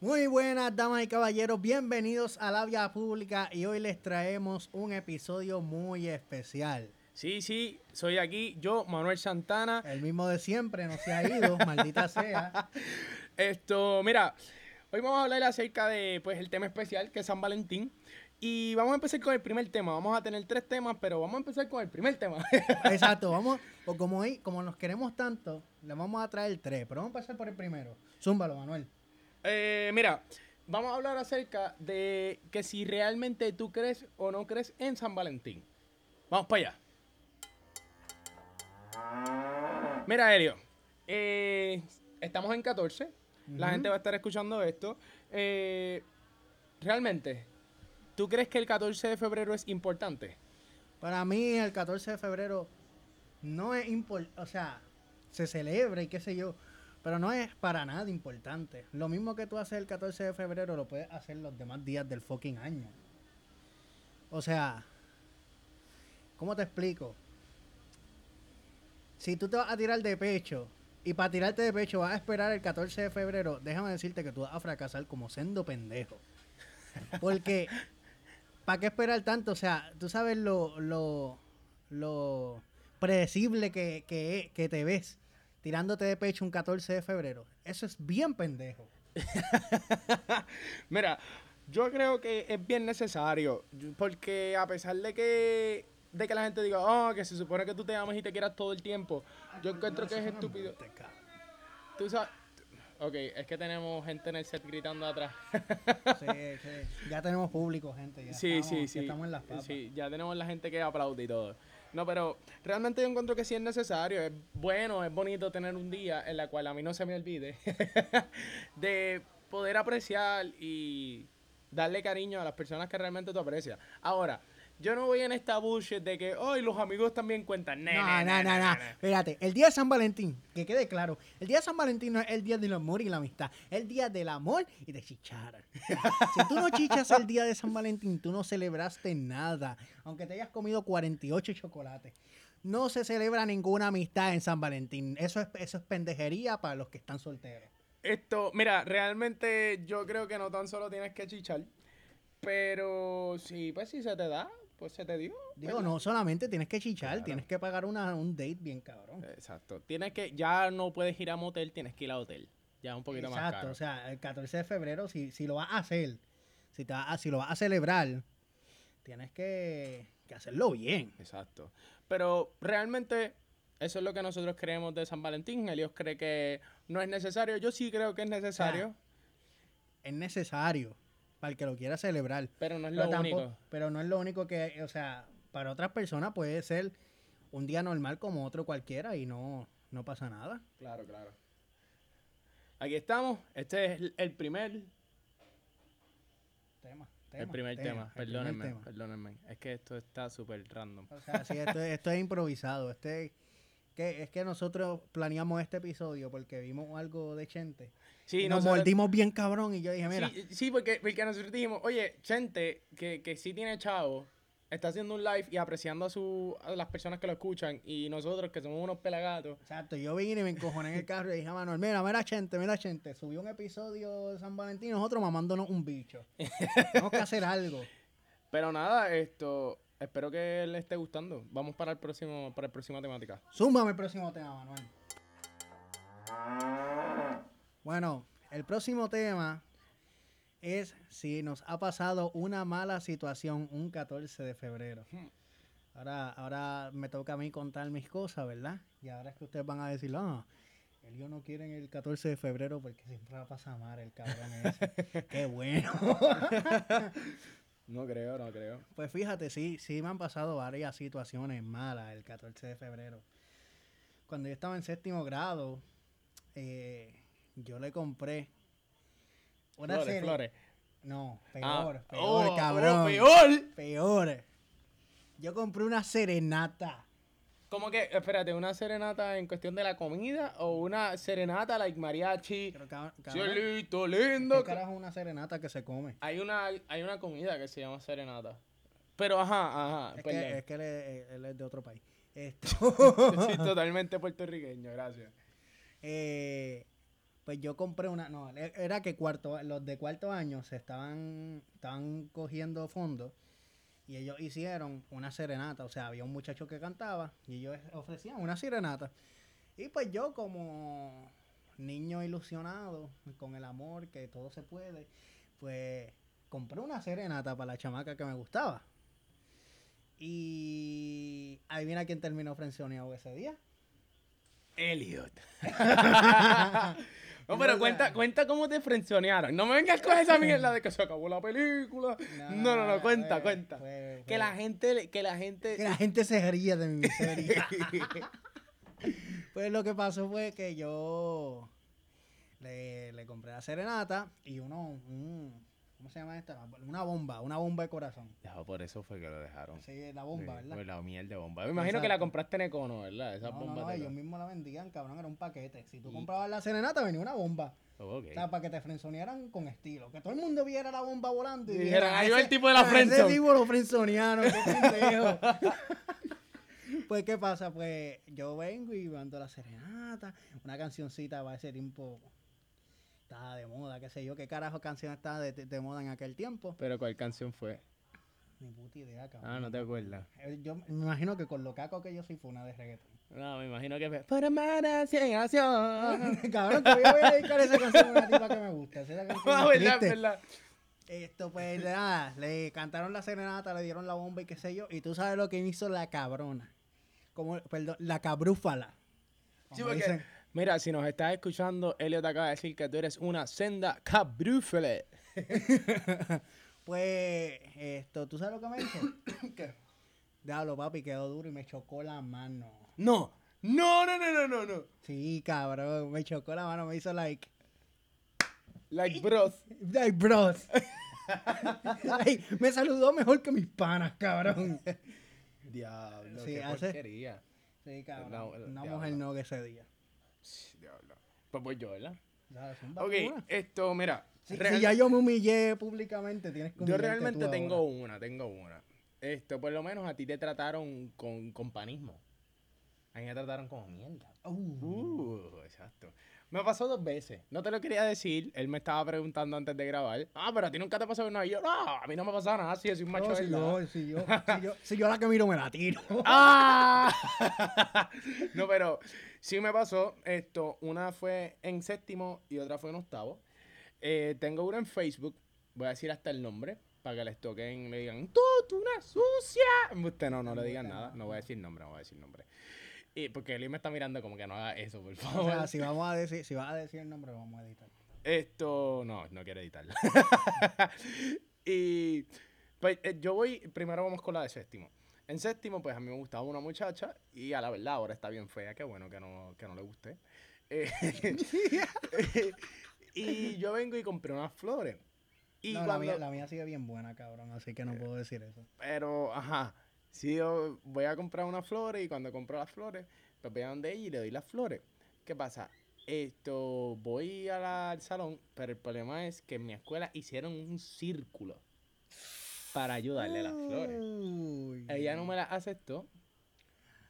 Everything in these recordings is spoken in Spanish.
Muy buenas, damas y caballeros, bienvenidos a la vía pública y hoy les traemos un episodio muy especial. Sí, sí, soy aquí, yo, Manuel Santana. El mismo de siempre, no se ha ido, maldita sea. Esto, mira, hoy vamos a hablar acerca de, pues, el tema especial, que es San Valentín. Y vamos a empezar con el primer tema. Vamos a tener tres temas, pero vamos a empezar con el primer tema. Exacto, vamos, como, hoy, como nos queremos tanto, le vamos a traer tres, pero vamos a empezar por el primero. Zúmbalo, Manuel. Eh, mira, vamos a hablar acerca de que si realmente tú crees o no crees en San Valentín. Vamos para allá. Mira, Helio, eh, estamos en 14. La gente va a estar escuchando esto. Eh, realmente, ¿tú crees que el 14 de febrero es importante? Para mí el 14 de febrero no es importante, o sea, se celebra y qué sé yo, pero no es para nada importante. Lo mismo que tú haces el 14 de febrero lo puedes hacer los demás días del fucking año. O sea, ¿cómo te explico? Si tú te vas a tirar de pecho y para tirarte de pecho vas a esperar el 14 de febrero, déjame decirte que tú vas a fracasar como sendo pendejo. Porque, ¿para qué esperar tanto? O sea, tú sabes lo, lo, lo predecible que, que, que te ves tirándote de pecho un 14 de febrero. Eso es bien pendejo. Mira, yo creo que es bien necesario, porque a pesar de que de que la gente diga, oh, que se supone que tú te amas y te quieras todo el tiempo, yo encuentro que es estúpido. Tú sabes, ok, es que tenemos gente en el set gritando atrás. Sí, sí. Ya tenemos público, gente. Ya sí, estamos, sí, ya sí. estamos en las papas. Sí, ya tenemos la gente que aplaude y todo. No, pero realmente yo encuentro que sí es necesario, es bueno, es bonito tener un día en la cual a mí no se me olvide de poder apreciar y darle cariño a las personas que realmente tú aprecias. Ahora, yo no voy en esta bullshit de que, hoy los amigos también cuentan. No, no, no, no. Espérate, el día de San Valentín, que quede claro, el día de San Valentín no es el día del amor y la amistad, es el día del amor y de chichar. si tú no chichas el día de San Valentín, tú no celebraste nada, aunque te hayas comido 48 chocolates. No se celebra ninguna amistad en San Valentín. Eso es, eso es pendejería para los que están solteros. Esto, mira, realmente yo creo que no tan solo tienes que chichar, pero sí, pues si se te da, pues se te dio. Digo, ¿verdad? no solamente tienes que chichar, Claro. tienes que pagar una, un date bien cabrón. Exacto. Tienes que, ya no puedes ir a motel, tienes que ir a hotel. Ya es un poquito más Exacto, caro. o sea, el 14 de febrero, si, si lo vas a hacer, si, te vas a- si lo vas a celebrar, tienes que, que hacerlo bien. Exacto. Pero realmente eso es lo que nosotros creemos de San Valentín. Elios cree que no es necesario. Yo sí creo que es necesario, Es necesario para el que lo quiera celebrar. pero no es Pero, lo tampoco- único. pero no es lo único que, o sea, para otras personas puede ser un día normal como otro cualquiera y no, no pasa nada. Claro, claro. Aquí estamos. Este es el- primer, Tema, el primer tema. el primer Perdónenme, tema. perdónenme. Es que esto está súper random. O sea, sí, esto, es- esto es improvisado. Este, que, es que nosotros planeamos este episodio porque vimos algo de Chente. Sí, y nos nosotros- mordimos bien cabrón y yo dije, mira, Sí, sí, porque, porque nosotros dijimos, oye, Chente, que, que sí tiene chavo, está haciendo un live y apreciando a, su, a las personas que lo escuchan. Y nosotros, que somos unos pelagatos, exacto, yo vine y me encojoné en el carro y dije a Manuel, mira, mira Chente, mira Chente, subió un episodio de San Valentín, nosotros mamándonos un bicho. Tenemos que hacer algo. Pero nada, esto espero que les esté gustando. Vamos para el próximo, para la próxima temática. Zúmbame el próximo tema, Manuel. Bueno, el próximo tema es si nos ha pasado una mala situación un 14 de febrero. Ahora, ahora me toca a mí contar mis cosas, ¿verdad? Y ahora es que ustedes van a decir, ah, Elio no quiere el 14 de febrero porque siempre la pasa mal el cabrón ese. Qué bueno. No creo, no creo. Pues fíjate, sí, sí me han pasado varias situaciones malas el 14 de febrero. Cuando yo estaba en séptimo grado, eh, yo le compré una Flores, serie- flores. No, peor, Ah, peor, oh, cabrón. oh, peor. Peor. Yo compré una serenata. ¿Cómo que, espérate, una serenata en cuestión de la comida o una serenata like mariachi? Pero, Cielito ¿qué lindo. carajo es una serenata que se come? Hay una, hay una comida que se llama serenata. Pero ajá, ajá, Es perdón. que, es que él, es, él es de otro país. Esto. Sí, totalmente puertorriqueño, gracias. Eh, Pues yo compré una, no, e- era que cuarto, los de cuarto año se estaban, estaban cogiendo fondos y ellos hicieron una serenata, o sea, había un muchacho que cantaba y ellos ofrecían una serenata. Y pues yo como niño ilusionado con el amor, que todo se puede, pues compré una serenata para la chamaca que me gustaba. Y ahí viene a quién terminó frenzoneado ese día. Elliot. no, pero cuenta, cuenta cómo te frenzonearon. No me vengas con esa mierda de que se acabó la película. No, no, no, cuenta, fue- cuenta. fue- Que la gente, que la gente. que la gente se ría de mi miseria. pues lo que pasó fue que yo le, le compré la serenata y uno, un- ¿cómo se llama esta? Una bomba, una bomba de corazón. Ya, por eso fue que lo dejaron. Sí, la bomba, Sí, ¿verdad? por la miel de bomba. Me imagino que la compraste en Econo, ¿verdad? Esas No, no, bombas no, de ellos mismos la vendían, cabrón, era un paquete. Si tú Y- comprabas la serenata, venía una bomba. Oh, ok. O sea, para que te frenzonearan con estilo. Que todo el mundo viera la bomba volando y, Y dijera, dijeran, ahí "A va ese- el tipo de la a Ese friendzone". tipo lo frenzonearon, qué pendejo. pues, ¿qué pasa? Pues yo vengo y mando la serenata. Una cancioncita para ese tiempo estaba de moda, qué sé yo. ¿Qué carajo canción estaba de, de moda en aquel tiempo? Pero ¿cuál canción fue? Ni puta idea, cabrón. Ah, no te acuerdas. Eh, Yo me imagino que con lo caco que yo soy fue una de reggaeton. No, me imagino que fue. Por amar a cien acción. cabrón, que yo voy a dedicar esa canción a una tipa que me gusta. Esa canción Ah, es verdad, verdad. Esto, pues nada, le cantaron la serenata, le dieron la bomba y qué sé yo. Y tú sabes lo que hizo la cabrona. Como, perdón, la cabrúfala. Sí, porque, dicen. Mira, si nos estás escuchando, Elliot acaba de decir que tú eres una senda cabrúfele. Pues, esto, ¿tú sabes lo que me hizo? ¿Qué? Diablo, papi, quedó duro y me chocó la mano. No, no, no, no, no, no, no. Sí, cabrón, me chocó la mano, me hizo like, Like bros. like bros. Ay, me saludó mejor que mis panas, cabrón. Diablo, Sí, qué hace- porquería. Sí, cabrón. No, una diablo. mujer no que ese día. Diablo. Pues voy yo, ¿verdad? Ok, esto, mira. Si, real- si ya yo me humillé públicamente, tienes que yo realmente tú tengo ahora. una, tengo una. Esto, por lo menos a ti te trataron con, con panismo. A mí me trataron como mierda. Uh, Uh, exacto. Me pasó dos veces. No te lo quería decir. Él me estaba preguntando antes de grabar. Ah, pero a ti nunca te pasó nada. Y yo, no, a mí no me pasa nada. Si yo soy un macho no, de si, verdad". yo, si, yo, si, yo, si yo la que miro me la tiro. ¡Ah! no, pero sí me pasó esto. Una fue en séptimo y otra fue en octavo. Eh, tengo una en Facebook. Voy a decir hasta el nombre. Para que les toquen y le digan, tú, tú una sucia. Usted no, no le digan nada. No voy a decir nombre, no voy a decir nombre. Y porque él me está mirando como que no haga eso, por O favor. sea, si vamos a decir, si vas a decir el nombre, lo vamos a editar. Esto, no, no quiero editarla. y pues eh, yo voy, primero vamos con la de séptimo. En séptimo, pues a mí me gustaba una muchacha y a la verdad ahora está bien fea, qué bueno que no, que no le guste. Eh, y yo vengo y compré unas flores. Y no, la, mía, la mía sigue bien buena, cabrón, así que no puedo decir eso. pero, ajá, si yo voy a comprar unas flores y cuando compro las flores, pues voy a donde ella y le doy las flores. ¿Qué pasa? Esto, voy a la- al salón, pero el problema es que en mi escuela hicieron un círculo para ayudarle a las flores. Ella no me las aceptó,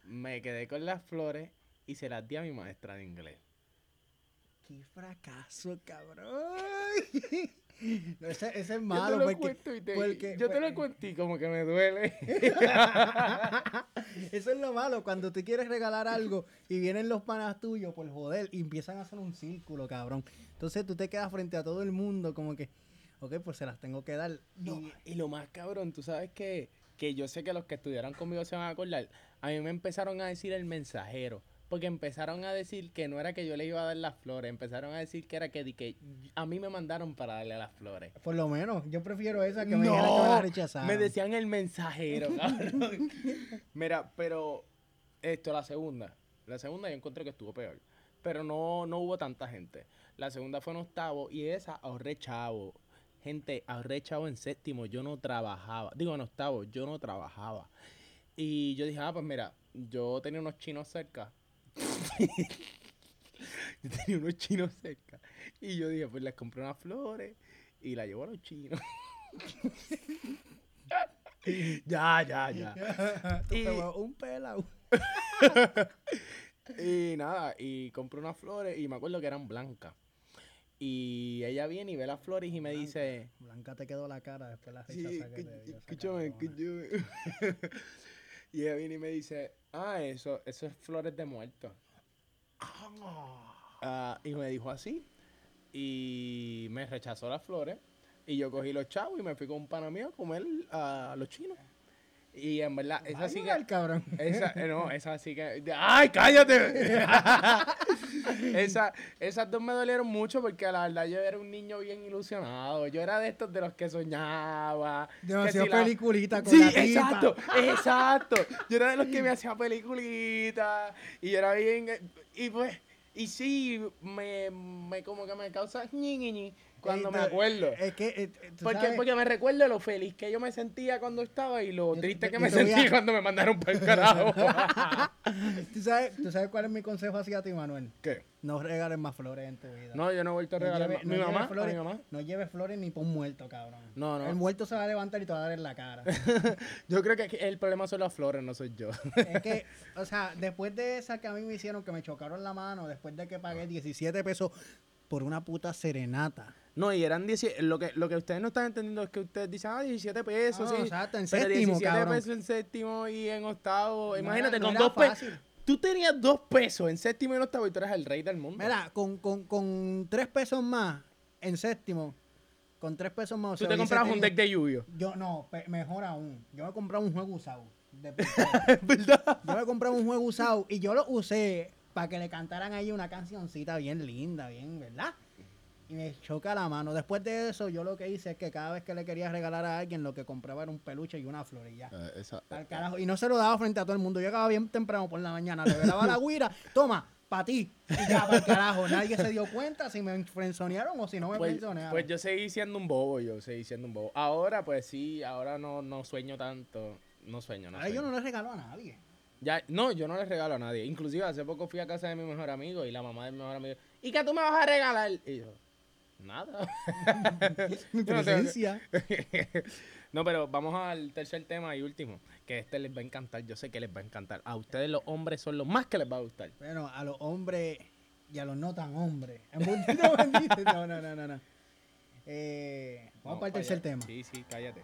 me quedé con las flores y se las di a mi maestra de inglés. ¡Qué fracaso, cabrón! No, ese, ese es yo malo te lo porque, cuento y te, porque- yo te lo pues- cuento y como que me duele. Eso es lo malo, cuando tú quieres regalar algo y vienen los panas tuyos por joder y empiezan a hacer un círculo, cabrón. Entonces tú te quedas frente a todo el mundo como que, ok, pues se las tengo que dar. No, Y- y lo más cabrón, tú sabes que, que yo sé que los que estudiaron conmigo se van a acordar. A mí me empezaron a decir el mensajero. Porque empezaron a decir que no era que yo le iba a dar las flores. Empezaron a decir que era que, que a mí me mandaron para darle las flores. por lo menos, yo prefiero esa que me dijeran que me la rechazaron. me decían el mensajero, cabrón. Mira, pero esto, la segunda. La segunda yo encontré que estuvo peor. Pero no, no hubo tanta gente. La segunda fue en octavo y esa ahorré chavo. Gente, ahorré chavo en séptimo. Yo no trabajaba. Digo, en octavo, yo no trabajaba. Y yo dije, ah, pues mira, yo tenía unos chinos cerca. yo tenía unos chinos cerca. Y yo dije, pues les compré unas flores y la llevo a los chinos. ya, ya, ya. Tú Y- te un pelado. Y nada, y compré unas flores y me acuerdo que eran blancas. Y ella viene y ve las flores y me Blanca. dice... Blanca te quedó la cara después la Sí, rechaza que te escúchame, escúchame. y ella viene y me dice, ah, eso, eso es flores de muerto. Ah, y me dijo así. Y me rechazó las flores. Y yo cogí los chavos y me fui con un pana mío a comer a los chinos. Y en verdad, esa sí que... el cabrón. Esa, eh, no, esa sí que. ¡Ay, cállate! esa, esas dos me dolieron mucho porque la verdad yo era un niño bien ilusionado. Yo era de estos de los que soñaba. que Demasiado si la- peliculita con Sí, la exacto, exacto. Yo era de los que me hacía peliculitas. Y yo era bien. Y pues. Y sí, me, me como que me causa ñi, ñi, ñi cuando me no, acuerdo. Es que, eh, tú Porque, sabes- porque me recuerdo lo feliz que yo me sentía cuando estaba y lo triste que me sentí a- cuando me mandaron para el carajo. ¿Tú sabes, ¿Tú sabes cuál es mi consejo hacia ti, Manuel? ¿Qué? No regales más flores en tu vida. No, yo no he vuelto a No regalar lleves- más. ¿Mi no mamá? lleves flores, ¿A mi mamá? No lleves flores ni por un muerto, cabrón. No, no. El muerto se va a levantar y te va a dar en la cara. Yo creo que el problema son las flores, no soy yo. es que, o sea, después de esa que a mí me hicieron, que me chocaron la mano, después de que pagué 17 pesos por una puta serenata. No, y eran 10. Lo que, lo que ustedes no están entendiendo es que ustedes dicen, ah, 17 pesos, Ah, sí. exacto, en pero séptimo, 17 cabrón. pesos en séptimo y en octavo. No Imagínate, era- no con dos pesos. Tú tenías dos pesos en séptimo y en octavo y tú eres el rey del mundo. Mira, con, con, con tres pesos más en séptimo, con tres pesos más. o tú sea, te hubiese comprabas un deck de lluvio. Yo no, mejor aún. Yo me compraba un juego usado. de verdad. yo me compraba un juego usado y yo lo usé para que le cantaran ahí una cancioncita bien linda, bien, ¿verdad? Y me choca la mano. Después de eso, yo lo que hice es que cada vez que le quería regalar a alguien, lo que compraba era un peluche y una flor y ya. Al carajo. Y no se lo daba frente a todo el mundo. Yo llegaba bien temprano por la mañana, le velaba la guira, toma, para ti. Y ya, para el carajo. Nadie se dio cuenta si me frenzonearon o si no me Pues, frenzonearon. pues yo seguí siendo un bobo, yo seguí siendo un bobo. Ahora, pues sí, ahora no, no sueño tanto. No sueño, no Ahora yo no le regalo a nadie. Ya, no, yo no le regalo a nadie. Inclusive hace poco fui a casa de mi mejor amigo y la mamá de mi mejor amigo, ¿y qué tú me vas a regalar? Y yo, nada. Mi no presencia. no, pero vamos al tercer tema y último, que este les va a encantar, yo sé que les va a encantar. A ustedes los hombres son los más que les va a gustar. Bueno, a los hombres y a los no tan hombres. No, no, no, no. no. Eh, vamos para el tercer tema. Sí, sí, cállate.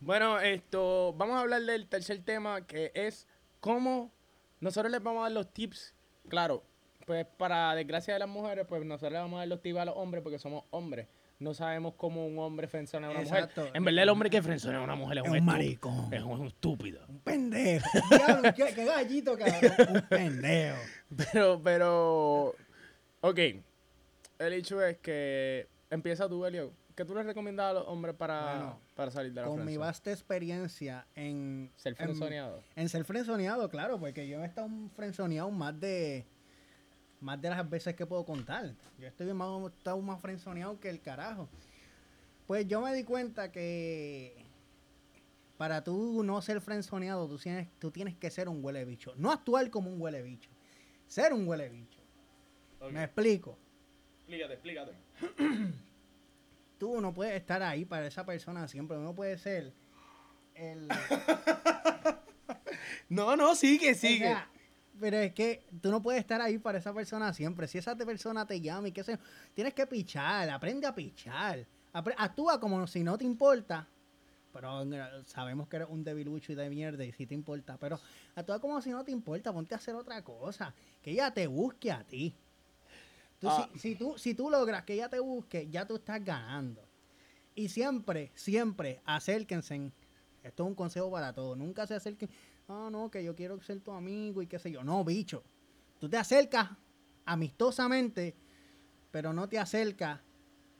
Bueno, esto, vamos a hablar del tercer tema que es cómo nosotros les vamos a dar los tips. Claro, pues para desgracia de las mujeres, pues nosotros les vamos a dar los tips a los hombres porque somos hombres. No sabemos cómo un hombre frenzona a una Exacto. mujer. En verdad, el hombre que frenzona a una mujer es, Es un, maricón. Es un estúpido. Un pendejo. Diablo, qué, qué gallito, cabrón. Un pendejo. Pero, pero. Ok. El hecho es que. Empieza tú, Elio. ¿Qué tú le recomiendas a los hombres para, Bueno, para salir de la Con mi vasta experiencia en... Ser en- frenzoneado. En ser frenzoneado, claro, porque yo he estado frenzoneado más de más de las veces que puedo contar. Yo estoy más, más frenzoneado que el carajo. Pues yo me di cuenta que para tú no ser frenzoneado, tú tienes, tú tienes que ser un huele bicho. No actuar como un huele bicho. Ser un huele bicho. Me explico. Explícate, explícate. Tú no puedes estar ahí para esa persona siempre. No puede ser el... No, no, sigue, O sigue. sea, pero es que tú no puedes estar ahí para esa persona siempre. Si esa persona te llama y qué sé yo, tienes que pichar, aprende a pichar. Actúa como si no te importa. Pero sabemos que eres un debilucho y de mierda y si te importa. Pero actúa como si no te importa, ponte a hacer otra cosa. Que ella te busque a ti. Tú, Ah. si, si tú, si tú logras que ella te busque, ya tú estás ganando. Y siempre, siempre acérquense. Esto es un consejo para todos. Nunca se acerquen. Ah, no, que yo quiero ser tu amigo y qué sé yo. No, bicho. Tú te acercas amistosamente, pero no te acercas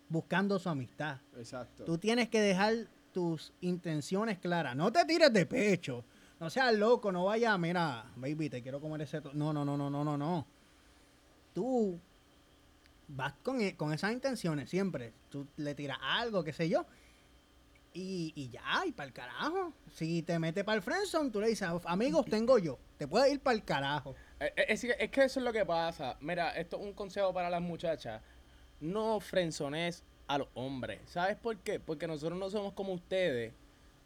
buscando su amistad. Exacto. Tú tienes que dejar tus intenciones claras. No te tires de pecho. No seas loco, no vayas, mira, baby, te quiero comer ese... to-". No, no, no, no, no, no, no. Tú vas con, e- con esas intenciones siempre. Tú le tiras algo, qué sé yo. Y, y ya, y para el carajo. Si te mete para el friendzone, tú le dices, amigos, tengo yo. Te puedes ir para el carajo. Eh, eh, Es, que- es que eso es lo que pasa. Mira, esto es un consejo para las muchachas. No frenzones a los hombres. ¿Sabes por qué? Porque nosotros no somos como ustedes.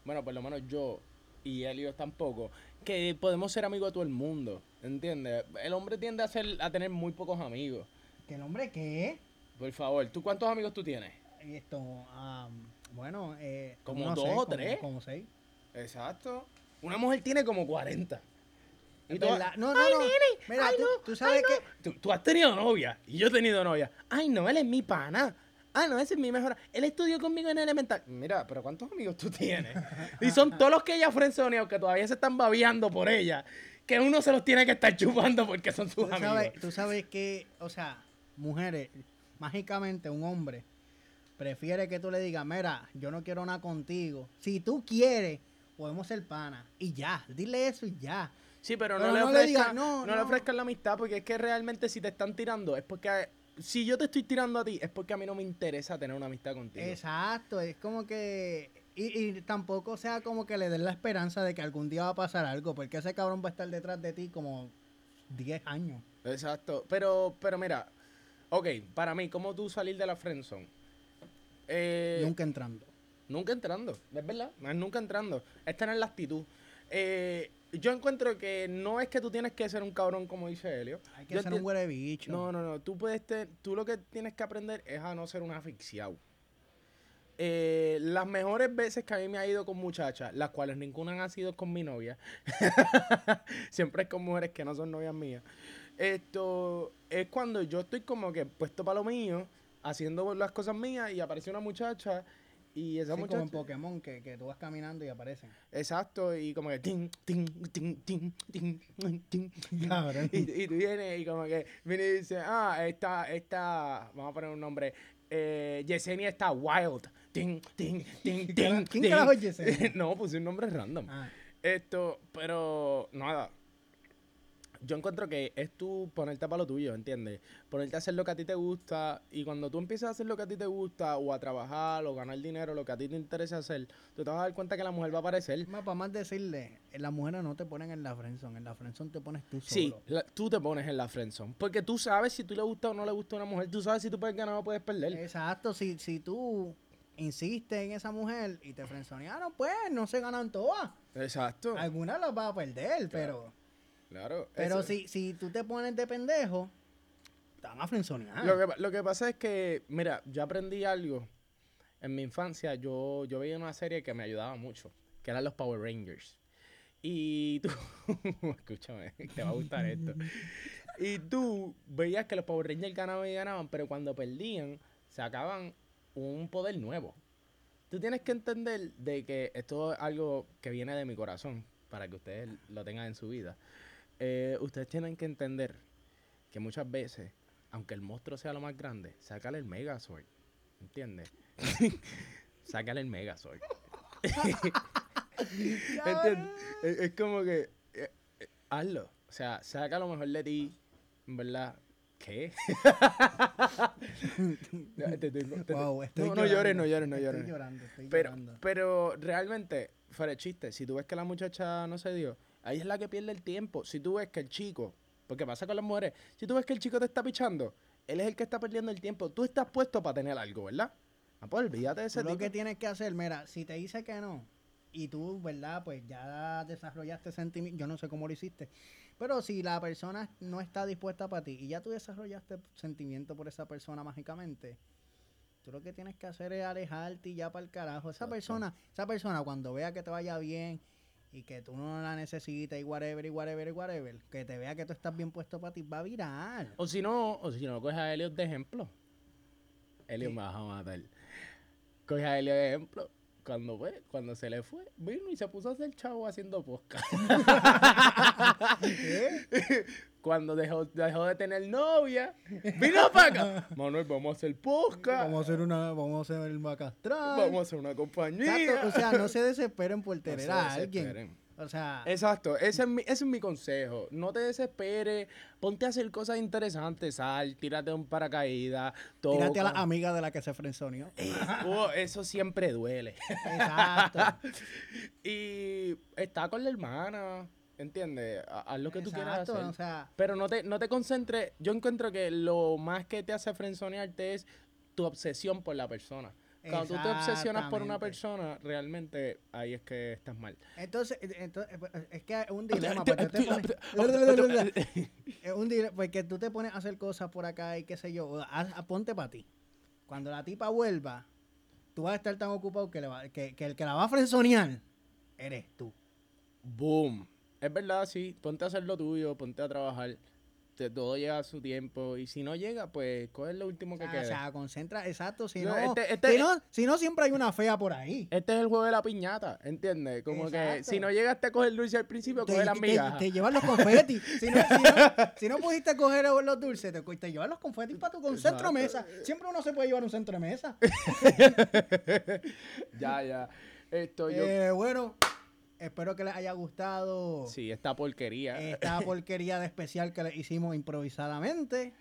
Bueno, por lo menos yo y Elio tampoco. Que podemos ser amigos de todo el mundo. ¿Entiendes? El hombre tiende a, ser, a tener muy pocos amigos. ¿Que el hombre qué? Por favor, ¿tú cuántos amigos tú tienes? Esto, am, bueno, eh, Como no dos sé, o tres. Como seis. Exacto. Una mujer tiene como 40. Y Es tú, verdad. No, no, ay, no. nene, Mira, ay, tú, no, tú sabes ay, que... Tú, tú has tenido novia y yo he tenido novia. Ay, no, él es mi pana. Ah, no, ese es mi mejor. Él estudió conmigo en elemental. Mira, pero ¿cuántos amigos tú tienes? y son todos los que ella frenzoneó que todavía se están babeando por ella. Que uno se los tiene que estar chupando porque son sus amigos. sabes, tú sabes que, o sea, mujeres, mágicamente un hombre prefiere que tú le digas, mira, yo no quiero nada contigo. Si tú quieres, podemos ser pana. Y ya, dile eso y ya. Sí, pero, Pero no, le no le ofrezcan, digas, no, no, le no. ofrezcan la amistad porque es que realmente si te están tirando es porque si yo te estoy tirando a ti es porque a mí no me interesa tener una amistad contigo. Exacto, es como que... Y, y tampoco sea como que le den la esperanza de que algún día va a pasar algo, porque ese cabrón va a estar detrás de ti como 10 años. Exacto. Pero, pero mira, ok, para mí, ¿cómo tú salir de la friendzone? Eh, Nunca entrando. Nunca entrando, es verdad, no es nunca entrando. Es tener la actitud. Eh, yo encuentro que no es que tú tienes que ser un cabrón como dice Helio. Hay que Yo ser un huele bicho. No, no, no. Tú puedes te- tú lo que tienes que aprender es a no ser un asfixiado. Eh, las mejores veces que a mí me ha ido con muchachas, las cuales ninguna han sido con mi novia, siempre es con mujeres que no son novias mías. Esto es cuando yo estoy como que puesto para lo mío, haciendo las cosas mías y aparece una muchacha y esa Así como muchacha. en Pokémon, que, que tú vas caminando y aparecen. Exacto, y como que ting, ting, ting, ting. Cabrón. Y, y tú vienes y como que viene y dice, ah, esta, esta, vamos a poner un nombre, eh, Yesenia está wild. Ting, ting, ¿Quién ting, quién carajo es Yesenia? no, puse un nombre random. Ah, Esto, pero nada. Yo encuentro que es tú ponerte para lo tuyo, ¿entiendes? Ponerte a hacer lo que a ti te gusta y cuando tú empiezas a hacer lo que a ti te gusta o a trabajar o ganar dinero, lo que a ti te interesa hacer, tú te vas a dar cuenta que la mujer va a aparecer. más, para más decirle, las mujeres no te ponen en la friendzone, en la friendzone te pones tú solo. Sí, la- tú te pones en la friendzone. Porque tú sabes si tú le gusta o no le gusta a una mujer. Tú sabes si tú puedes ganar o puedes perder. Exacto, si, si tú insistes en esa mujer y te frenzonearon, pues no se ganan todas. Exacto. Algunas las vas a perder, pero Claro. pero eso- si, si tú te pones de pendejo. Lo que, pa- lo que pasa es que, mira, yo aprendí algo. En mi infancia yo, yo veía una serie que me ayudaba mucho, que eran los Power Rangers. Y tú, escúchame, te va a gustar esto. Y tú veías que los Power Rangers ganaban y ganaban, pero cuando perdían, sacaban un poder nuevo. Tú tienes que entender de que esto es algo que viene de mi corazón, para que ustedes lo tengan en su vida. Eh, ustedes tienen que entender que muchas veces, aunque el monstruo sea lo más grande, sácale el Megazord. ¿Entiendes? sácale el Megazord. ¿Entiendes? Es, es como que, eh, eh, hazlo. O sea, saca lo mejor de ti, ¿verdad? ¿Qué? Te- te- te- te- Wow, estoy no, no llores, no llores, no estoy llores. llorando, estoy Pero, llorando. pero realmente, fuera de chiste, si tú ves que la muchacha no se dio, ahí es la que pierde el tiempo. Si tú ves que el chico, porque pasa con las mujeres, si tú ves que el chico te está pichando, él es el que está perdiendo el tiempo. Tú estás puesto para tener algo, ¿verdad? Ah, pues olvídate de ese Tú lo tipo. que tienes que hacer, mira, si te dice que no, y tú, ¿verdad? Pues ya desarrollaste sentimiento, yo no sé cómo lo hiciste, pero si la persona no está dispuesta para ti y ya tú desarrollaste sentimiento por esa persona mágicamente, tú lo que tienes que hacer es alejarte y ya para el carajo. Esa persona, esa persona cuando vea que te vaya bien y que tú no la necesitas y whatever y whatever y whatever, que te vea que tú estás bien puesto para ti, va a virar. O si no, o si no, coge a Elliot de ejemplo. Elliot Sí. me vas a matar. Coge a Elliot de ejemplo. Cuando fue, cuando se le fue, vino y se puso a hacer chavo haciendo podcast. Cuando dejó, dejó de tener novia, vino para acá. Manuel, vamos a hacer podcast. Vamos a hacer una, vamos a hacer el macastral. Vamos a hacer una compañía. Exacto, o sea, no se desesperen por No tener se a alguien. desesperen. O sea, Exacto, ese es, mi, ese es mi consejo. No te desesperes, ponte a hacer cosas interesantes, sal, tírate un paracaídas, tírate a la amiga de la que se frenzoneó. Oh, eso siempre duele. Exacto. y está con la hermana, ¿entiendes? Ha- Haz lo que tú quieras hacer. o sea, Pero no te, no te concentres. Yo encuentro que lo más que te hace frenzonearte es tu obsesión por la persona. Cuando tú te obsesionas por una persona, realmente ahí es que estás mal. Entonces, eh, entonces eh, es que es un dilema. Porque tú te pones, es un dilema, porque tú te pones a hacer cosas por acá y qué sé yo. haz- ponte para ti. Cuando la tipa vuelva, tú vas a estar tan ocupado que, le va- que, que el que la va a frenzonear eres tú. Boom. Es verdad, sí. Ponte a hacer lo tuyo, ponte a trabajar. Te- todo llega a su tiempo. Y si no llega, pues coge lo último que sea, quede. o sea, concentra, exacto. Si No, no, este- este- si no, si no, siempre hay una fea por ahí. Este es el juego de la piñata, ¿entiendes? Como que si no llegaste a coger dulce al principio, Te, coge las te- migajas. te llevan los confetis. Si no, si, no, pudiste coger los dulces, te, te llevan los confetis para tu con centro mesa. Siempre uno se puede llevar un centro de mesa. Ya, ya. Esto yo... Eh, bueno, espero que les haya gustado Sí, esta porquería. esta porquería de especial que les hicimos improvisadamente.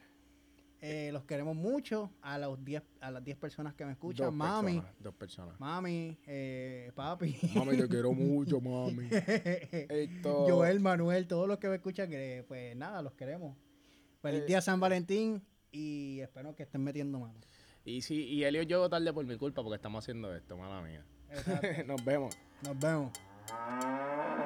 Eh, los queremos mucho. A, los 10 a las 10 personas que me escuchan. Dos mami, personas, dos personas. mami, eh, papi. Mami, te quiero mucho, mami. Esto... Joel, Manuel, todos los que me escuchan, pues nada, los queremos. Feliz Eh, día San Valentín y espero que estén metiendo mano. Y sí, y Elio llegó tarde por mi culpa porque estamos haciendo esto, mala mía. Exacto. Nos vemos. Nos vemos. Mm-hmm.